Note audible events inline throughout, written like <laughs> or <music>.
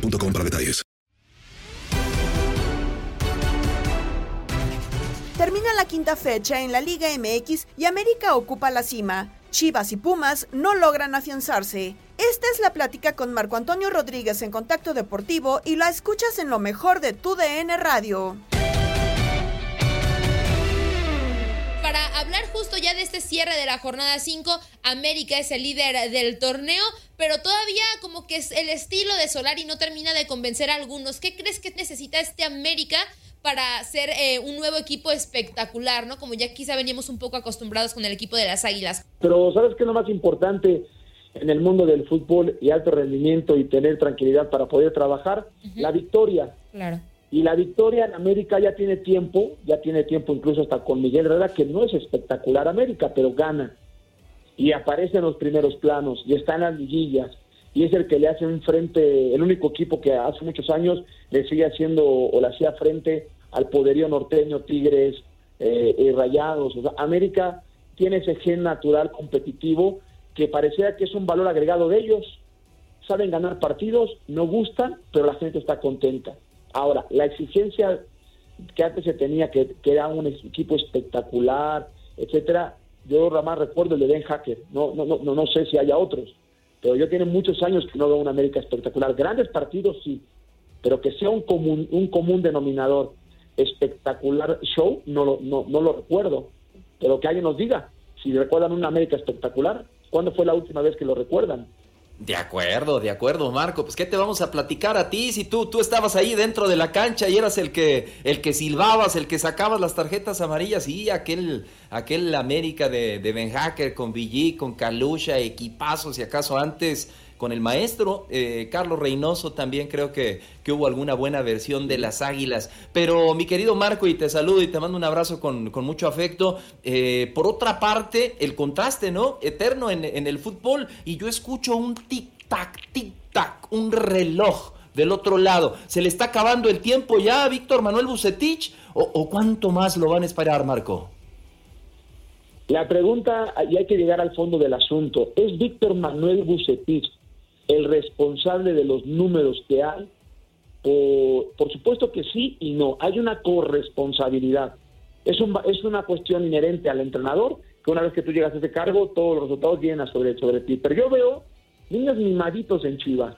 para detalles. Termina la quinta fecha en la Liga MX y América ocupa la cima. Chivas y Pumas no logran afianzarse. Esta es la plática con Marco Antonio Rodríguez en Contacto Deportivo y la escuchas en lo mejor de tu DN Radio. Para hablar justo ya de este cierre de la jornada 5, América es el líder del torneo, pero todavía como que es el estilo de Solari no termina de convencer a algunos. ¿Qué crees que necesita este América para ser eh, un nuevo equipo espectacular, ¿no? Como ya quizá veníamos un poco acostumbrados con el equipo de las Águilas. Pero ¿sabes qué es lo más importante en el mundo del fútbol y alto rendimiento y tener tranquilidad para poder trabajar? La victoria. Claro. Y la victoria en América ya tiene tiempo, ya tiene tiempo incluso hasta con Miguel Herrera, que no es espectacular América, pero gana. Y aparece en los primeros planos, y está en las liguillas, y es el que le hace un frente, el único equipo que hace muchos años le sigue haciendo o le hacía frente al poderío norteño, Tigres eh, y Rayados. O sea, América tiene ese gen natural competitivo que parecía que es un valor agregado de ellos. Saben ganar partidos, no gustan, pero la gente está contenta. Ahora, la exigencia que antes se tenía, que, era un equipo espectacular, etcétera, yo más recuerdo el de Ben Hacker, no, no, no, no, no sé si haya otros, pero yo tiene muchos años que no veo una América espectacular. Grandes partidos sí, pero que sea un común, un común denominador espectacular show, no lo, no, no lo recuerdo, pero que alguien nos diga si recuerdan una América espectacular, ¿cuándo fue la última vez que lo recuerdan? De acuerdo, de acuerdo, Marco. Pues qué te vamos a platicar a ti si tú tú estabas ahí dentro de la cancha y eras el que el que silbabas, el que sacabas las tarjetas amarillas y aquel aquel América de, de Ben Hacker con Villi, con Calusha, equipazos y acaso antes con el maestro eh, Carlos Reynoso también creo que, que hubo alguna buena versión de las Águilas. Pero mi querido Marco, y te saludo y te mando un abrazo con, con mucho afecto. Eh, por otra parte, el contraste, ¿no? Eterno en, en el fútbol y yo escucho un tic-tac, tic-tac, un reloj del otro lado. ¿Se le está acabando el tiempo ya a Víctor Manuel Bucetich? ¿O, o cuánto más lo van a esperar, Marco? La pregunta, y hay que llegar al fondo del asunto, ¿es Víctor Manuel Bucetich el responsable de los números que hay? Por, por supuesto que sí y no. Hay una corresponsabilidad. Es, un, es una cuestión inherente al entrenador, que una vez que tú llegas a ese cargo, todos los resultados vienen a sobre, sobre ti. Pero yo veo niños mimaditos en Chivas.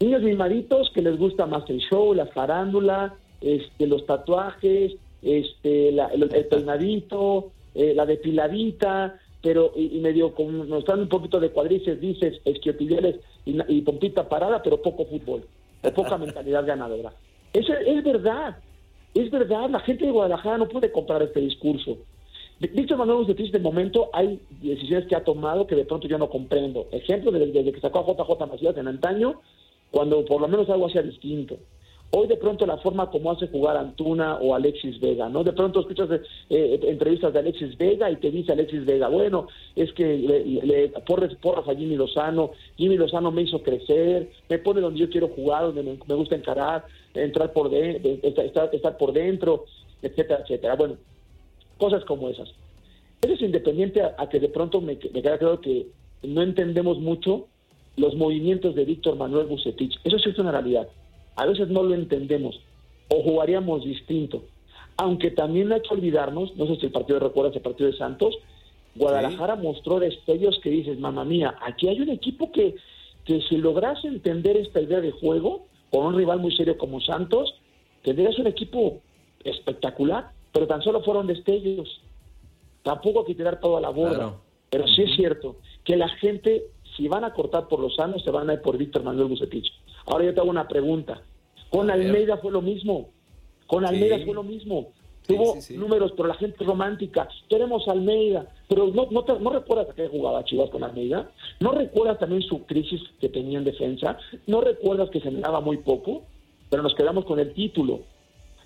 Niños mimaditos que les gusta más el show, la farándula, este, los tatuajes, este, la- el, el peinadito, eh, la depiladita, pero y, y medio con, mostrando un poquito de cuadrices, dices, esquiotibiales, y, y pompita parada, pero poco fútbol, o poca <laughs> mentalidad ganadora. Eso es verdad, es verdad, la gente de Guadalajara no puede comprar este discurso. Víctor Manuel Bucetich, de momento, hay decisiones que ha tomado que de pronto yo no comprendo. Ejemplo, desde, desde que sacó a JJ Macías en antaño, cuando por lo menos algo hacía distinto. Hoy de pronto la forma como hace jugar Antuna o Alexis Vega, ¿no? De pronto escuchas eh, entrevistas de Alexis Vega y te dice Alexis Vega, bueno, es que le, le porras, porras a Jimmy Lozano, Jimmy Lozano me hizo crecer, me pone donde yo quiero jugar, donde me, gusta encarar, entrar por de, estar, estar por dentro, etcétera, etcétera. Bueno, cosas como esas. Eso es independiente a, que de pronto me, me queda claro que no entendemos mucho los movimientos de Víctor Manuel Bucetich. Eso sí es una realidad. A veces no lo entendemos o jugaríamos distinto. Aunque también hay que olvidarnos, no sé si el partido recuerda ese partido de Santos, Guadalajara mostró destellos que dices, mamá mía, aquí hay un equipo que, que si logras entender esta idea de juego con un rival muy serio como Santos, tendrías un equipo espectacular, pero tan solo fueron destellos. Tampoco hay que tirar todo a la borda. Pero sí es cierto que la gente, si van a cortar por los sanos, se van a ir por Víctor Manuel Bucetich. Ahora yo te hago una pregunta. Con Almeida fue lo mismo. Con Almeida fue lo mismo. Tuvo números, pero la gente romántica. Queremos Almeida. Pero no, no, recuerdas a qué jugaba Chivas con Almeida. No recuerdas también su crisis que tenía en defensa. No recuerdas que se daba muy poco. Pero nos quedamos con el título.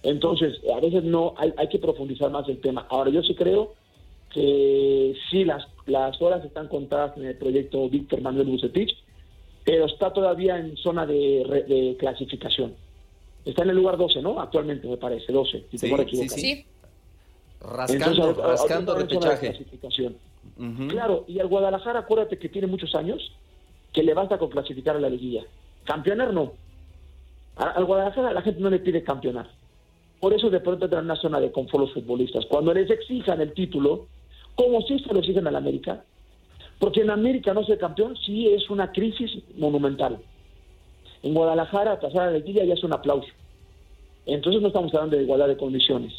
Entonces, a veces no hay, hay que profundizar más el tema. Ahora, yo sí creo que sí, las, las horas están contadas en el proyecto Víctor Manuel Bucetich pero está todavía en zona de, clasificación. Está en el lugar 12, ¿no? Actualmente me parece, 12, si sí, sí, sí. Rascando, rascando repechaje. Claro, y al Guadalajara, acuérdate que tiene muchos años, que le basta con clasificar a la liguilla. Campeonar no. Al Guadalajara la gente no le pide campeonar. Por eso de pronto entran en una zona de confort los futbolistas. Cuando les exijan el título, como si se lo exigen al América, porque en América no ser campeón sí es una crisis monumental. En Guadalajara pasar a la liguilla ya es un aplauso. Entonces no estamos hablando de igualdad de condiciones.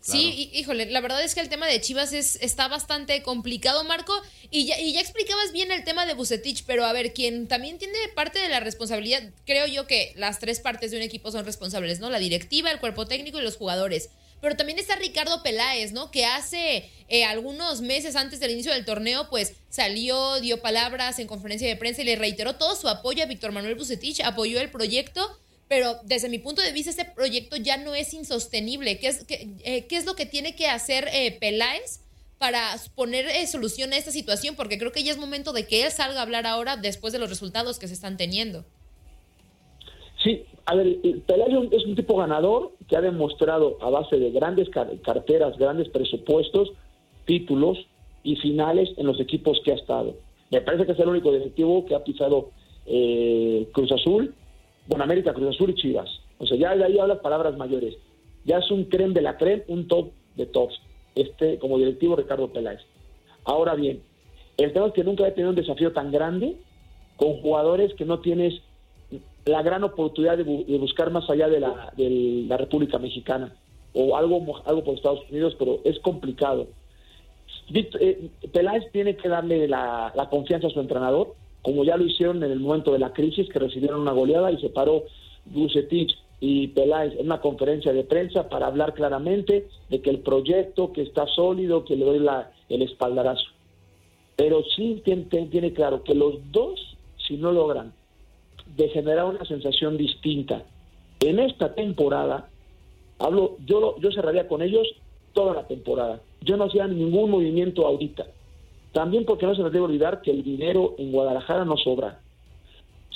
Sí, híjole, la verdad es que el tema de Chivas es, está bastante complicado, Marco, y ya, y ya explicabas bien el tema de Bucetich, pero a ver, quien también tiene parte de la responsabilidad, creo yo que las tres partes de un equipo son responsables, ¿no? La directiva, el cuerpo técnico y los jugadores. Pero también está Ricardo Peláez, ¿no? Que hace eh, algunos meses antes del inicio del torneo, pues salió, dio palabras en conferencia de prensa y le reiteró todo su apoyo a Víctor Manuel Bucetich, apoyó el proyecto, pero desde mi punto de vista ese proyecto ya no es insostenible. ¿Qué es, qué, eh, qué es lo que tiene que hacer eh, Peláez? para poner solución a esta situación, porque creo que ya es momento de que él salga a hablar ahora después de los resultados que se están teniendo. Sí, a ver, Pelayo es un tipo ganador que ha demostrado a base de grandes carteras, grandes presupuestos, títulos y finales en los equipos que ha estado. Me parece que es el único directivo que ha pisado eh, Cruz Azul, bueno, América, Cruz Azul y Chivas. O sea, ya de ahí hablas palabras mayores. Ya es un creme de la creme, un top de tops, este, como directivo Ricardo Peláez. Ahora bien, el tema es que nunca he tenido un desafío tan grande con jugadores que no tienes la gran oportunidad de, buscar más allá de la, República Mexicana o algo, algo por Estados Unidos, pero es complicado. Eh, Peláez tiene que darle la, confianza a su entrenador, como ya lo hicieron en el momento de la crisis, que recibieron una goleada y se paró Bucetich y Peláez en una conferencia de prensa para hablar claramente de que el proyecto, que está sólido, que le doy la, el espaldarazo. Pero sí tiene, tiene claro que los dos, si no logran de generar una sensación distinta. En esta temporada, hablo, yo, yo cerraría con ellos toda la temporada. Yo no hacía ningún movimiento ahorita. También porque no se nos debe olvidar que el dinero en Guadalajara no sobra.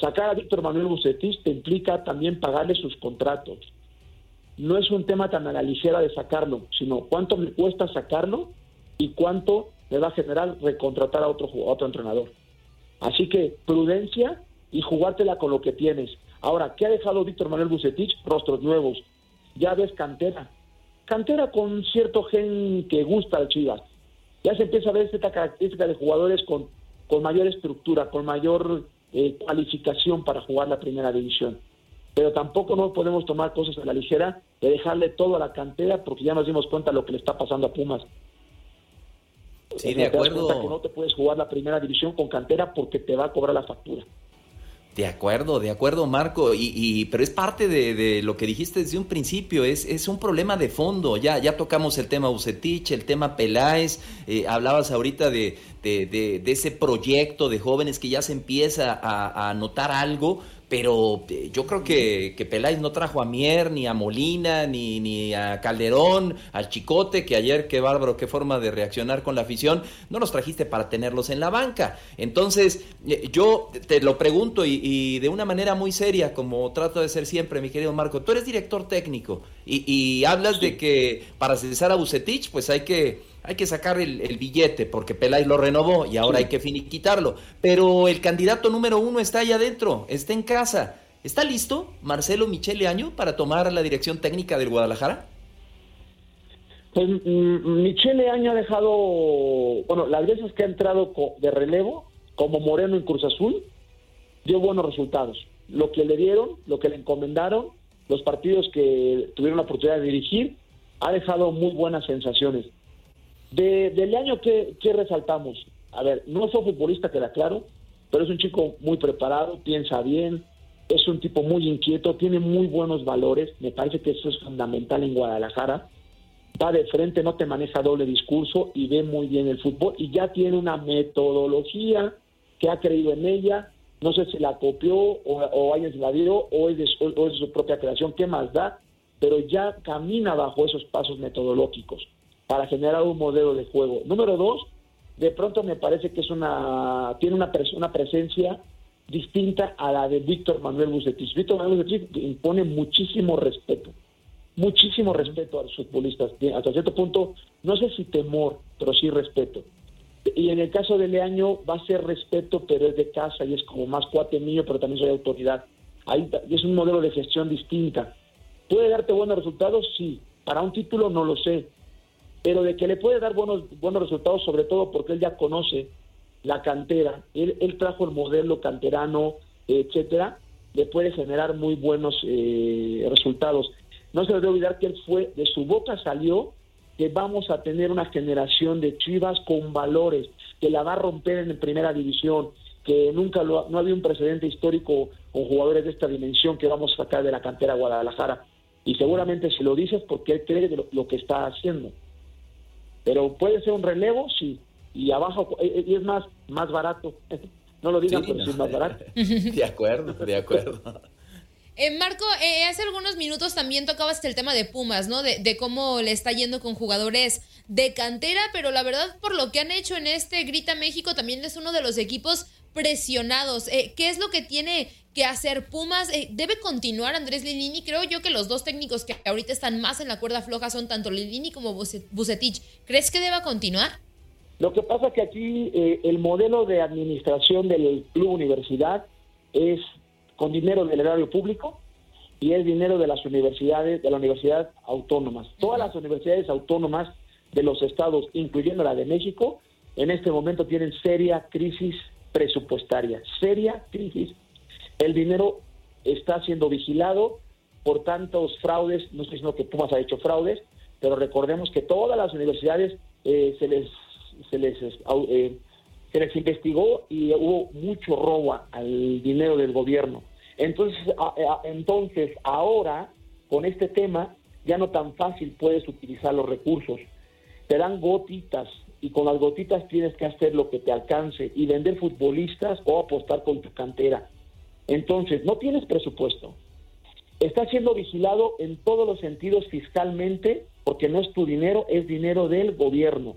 Sacar a Víctor Manuel Bucetis te implica también pagarle sus contratos. No es un tema tan a la ligera de sacarlo, sino cuánto me cuesta sacarlo y cuánto le va a generar recontratar a otro, a otro entrenador. Así que prudencia y jugártela con lo que tienes. Ahora, ¿qué ha dejado Víctor Manuel Bucetich? Rostros nuevos. Ya ves cantera. Cantera con cierto gen que gusta al Chivas. Ya se empieza a ver esta característica de jugadores con, con mayor estructura, con mayor eh, cualificación para jugar la primera división. Pero tampoco no podemos tomar cosas a la ligera de dejarle todo a la cantera porque ya nos dimos cuenta de lo que le está pasando a Pumas. Sí, de te das acuerdo. cuenta que no te puedes jugar la primera división con cantera porque te va a cobrar la factura. De acuerdo, de acuerdo, Marco. Y, y- pero es parte de, lo que dijiste desde un principio. Es, es un problema de fondo. Ya, ya tocamos el tema Bucetich, el tema Peláez. eh, hablabas ahorita de, de, de- de ese proyecto de jóvenes que ya se empieza a, a notar algo. Pero eh, yo creo que, que Peláez no trajo a Mier, ni a Molina, ni, ni a Calderón, al Chicote, que ayer, qué bárbaro, qué forma de reaccionar con la afición. No los trajiste para tenerlos en la banca. Entonces, eh, yo te lo pregunto y, y de una manera muy seria, como trato de ser siempre, mi querido Marco, tú eres director técnico y, y hablas de que para cesar a Bucetich, pues hay que, hay que sacar el, el billete porque Peláez lo renovó y ahora hay que finiquitarlo. Pero el candidato número uno está ahí adentro, está en casa. ¿Está listo Marcelo Michele Año para tomar la dirección técnica del Guadalajara? Pues mm, Michele Año ha dejado, bueno, las veces que ha entrado de relevo, como Moreno en Cruz Azul, dio buenos resultados. Lo que le dieron, lo que le encomendaron, los partidos que tuvieron la oportunidad de dirigir, ha dejado muy buenas sensaciones. De, del año que, que resaltamos, a ver, no fue futbolista, queda claro, pero es un chico muy preparado, piensa bien, es un tipo muy inquieto, tiene muy buenos valores, me parece que eso es fundamental en Guadalajara va de frente, no te maneja doble discurso y ve muy bien el fútbol y ya tiene una metodología que ha creído en ella, no sé si la copió o, o alguien la dio o es, de o es de su propia creación, ¿qué más da? Pero ya camina bajo esos pasos metodológicos para generar un modelo de juego. Número dos, de pronto me parece que es una tiene una, pres- una presencia distinta a la de Víctor Manuel Bucetich. Víctor Manuel Bucetich impone muchísimo respeto muchísimo respeto a los futbolistas. Hasta cierto punto, no sé si temor, pero sí respeto. Y en el caso de Leaño va a ser respeto, pero es de casa y es como más cuate mío, pero también soy autoridad. Ahí es un modelo de gestión distinta. ¿Puede darte buenos resultados? Sí. Para un título no lo sé. Pero de que le puede dar buenos, buenos resultados, sobre todo porque él ya conoce la cantera, él, trajo el modelo canterano, etcétera, le puede generar muy buenos eh, resultados. No se debe olvidar que él fue, de su boca salió que vamos a tener una generación de chivas con valores, que la va a romper en primera división, que nunca lo, no había un precedente histórico con jugadores de esta dimensión que vamos a sacar de la cantera Guadalajara. Y seguramente si lo dices porque él cree lo, lo que está haciendo. Pero puede ser un relevo, sí. Y abajo, eh, eh, y es más, más barato. <laughs> No lo digan, Sí, pero no. sí es más barato. <laughs> De acuerdo, de acuerdo. <laughs> Eh, Marco, eh, hace algunos minutos también tocabas el tema de Pumas, ¿no? De, de cómo le está yendo con jugadores de cantera, pero la verdad, por lo que han hecho en este Grita México, también es uno de los equipos presionados. Eh, ¿Qué es lo que tiene que hacer Pumas? Eh, ¿Debe continuar Andrés Lilini? Creo yo que los dos técnicos que ahorita están más en la cuerda floja son tanto Lilini como Buce- Bucetich. ¿Crees que deba continuar? Lo que pasa que aquí eh, el modelo de administración del club universidad es con dinero del erario público y es dinero de las universidades, de la universidad autónomas. Todas las universidades autónomas de los estados, incluyendo la de México, en este momento tienen seria crisis presupuestaria, seria crisis. El dinero está siendo vigilado por tantos fraudes, no estoy diciendo que Pumas ha hecho fraudes, pero recordemos que todas las universidades eh, se les se les au- eh, se les investigó y hubo mucho robo al dinero del gobierno. Entonces, entonces ahora con este tema ya no tan fácil puedes utilizar los recursos. Te dan gotitas y con las gotitas tienes que hacer lo que te alcance y vender futbolistas o apostar con tu cantera. Entonces, no tienes presupuesto. Está siendo vigilado en todos los sentidos fiscalmente porque no es tu dinero, es dinero del gobierno.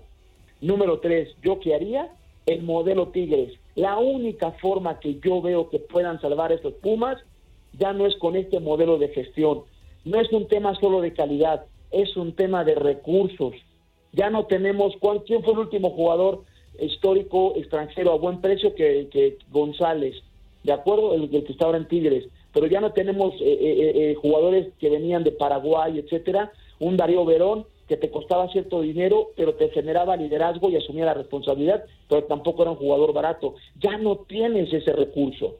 Número tres, ¿yo qué haría? El modelo Tigres. La única forma que yo veo que puedan salvar estos Pumas ya no es con este modelo de gestión. No es un tema solo de calidad, es un tema de recursos. Ya no tenemos, ¿cuál- ¿quién fue el último jugador histórico extranjero a buen precio que, González? ¿De acuerdo? El, el que está ahora en Tigres. Pero ya no tenemos eh, eh, eh, jugadores que venían de Paraguay, etcétera. Un Darío Verón que te costaba cierto dinero, pero te generaba liderazgo y asumía la responsabilidad, pero tampoco era un jugador barato. Ya no tienes ese recurso.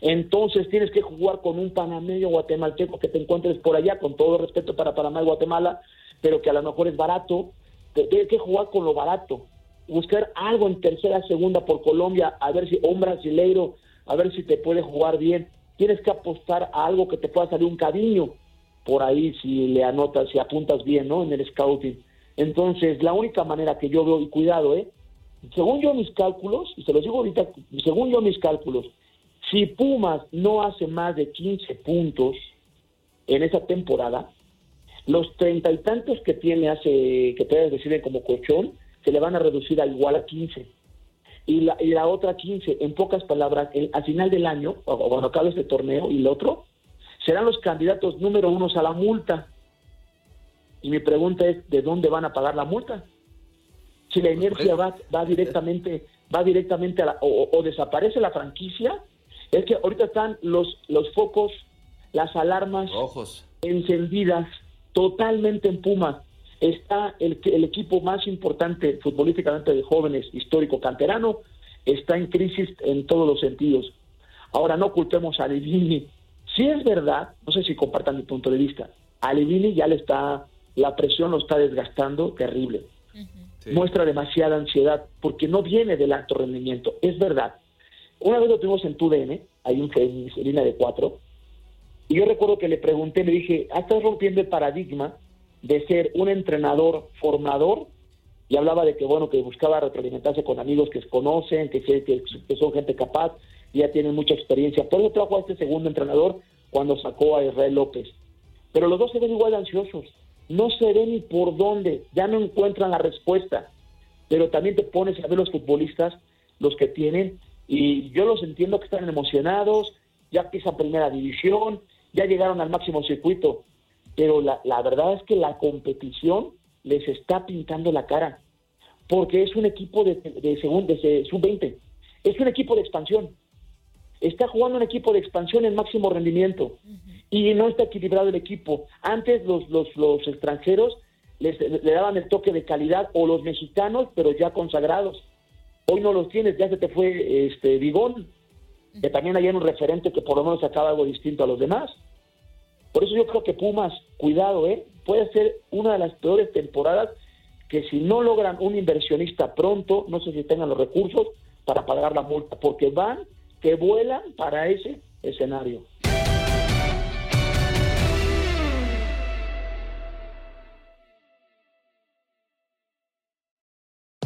Entonces tienes que jugar con un panameño guatemalteco que te encuentres por allá, con todo respeto para Panamá y Guatemala, pero que a lo mejor es barato. Tienes que jugar con lo barato. buscar algo en tercera, segunda por Colombia, a ver si un brasileiro, a ver si te puede jugar bien. Tienes que apostar a algo que te pueda salir un cariño por ahí si le anotas, si apuntas bien, ¿no? En el scouting. Entonces, la única manera que yo veo, y cuidado, ¿eh? Según yo mis cálculos, y se los digo ahorita, según yo mis cálculos, si Pumas no hace más de 15 puntos en esa temporada, los treinta y tantos que tiene hace, que te deciden como colchón, se le van a reducir a igual a 15. Y la, y la otra 15, en pocas palabras, el, al final del año, o cuando acabe este torneo y el otro, serán los candidatos número uno a la multa. Y mi pregunta es, ¿de dónde van a pagar la multa? Si la inercia va, va directamente, va directamente a la, o, o desaparece la franquicia, es que ahorita están los, los focos, las alarmas Ojos. encendidas totalmente en Pumas. Está el, el equipo más importante futbolísticamente de jóvenes, histórico, canterano, está en crisis en todos los sentidos. Ahora no ocultemos a Levini. Si es verdad, no sé si compartan mi punto de vista, a Levini ya le está, la presión lo está desgastando terrible. Muestra demasiada ansiedad porque no viene del alto rendimiento, es verdad. Una vez lo tuvimos en TUDN, hay un en línea de cuatro, y yo recuerdo que le pregunté, le dije, ah, estás rompiendo el paradigma de ser un entrenador formador, y hablaba de que, bueno, que buscaba retroalimentarse con amigos que conocen, que, son gente capaz, ya tienen mucha experiencia. Por eso trajo a este segundo entrenador cuando sacó a Israel López. Pero los dos se ven igual de ansiosos, no se ven ni por dónde, ya no encuentran la respuesta. Pero también te pones a ver los futbolistas, los que tienen, y yo los entiendo que están emocionados, ya empiezan primera división, ya llegaron al máximo circuito, pero la, la verdad es que la competición les está pintando la cara, porque es un equipo de, de, segundo, de sub-20, es un equipo de expansión, está jugando un equipo de expansión en máximo rendimiento y no está equilibrado el equipo. Antes los, los, los extranjeros les, le daban el toque de calidad o los mexicanos, pero ya consagrados. Hoy no los tienes, ya se te fue este Vigón, que también hay un referente que por lo menos sacaba algo distinto a los demás. Por eso yo creo que Pumas, cuidado, ¿eh? puede ser una de las peores temporadas que si no logran un inversionista pronto, no sé si tengan los recursos para pagar la multa, porque van que vuelan para ese escenario.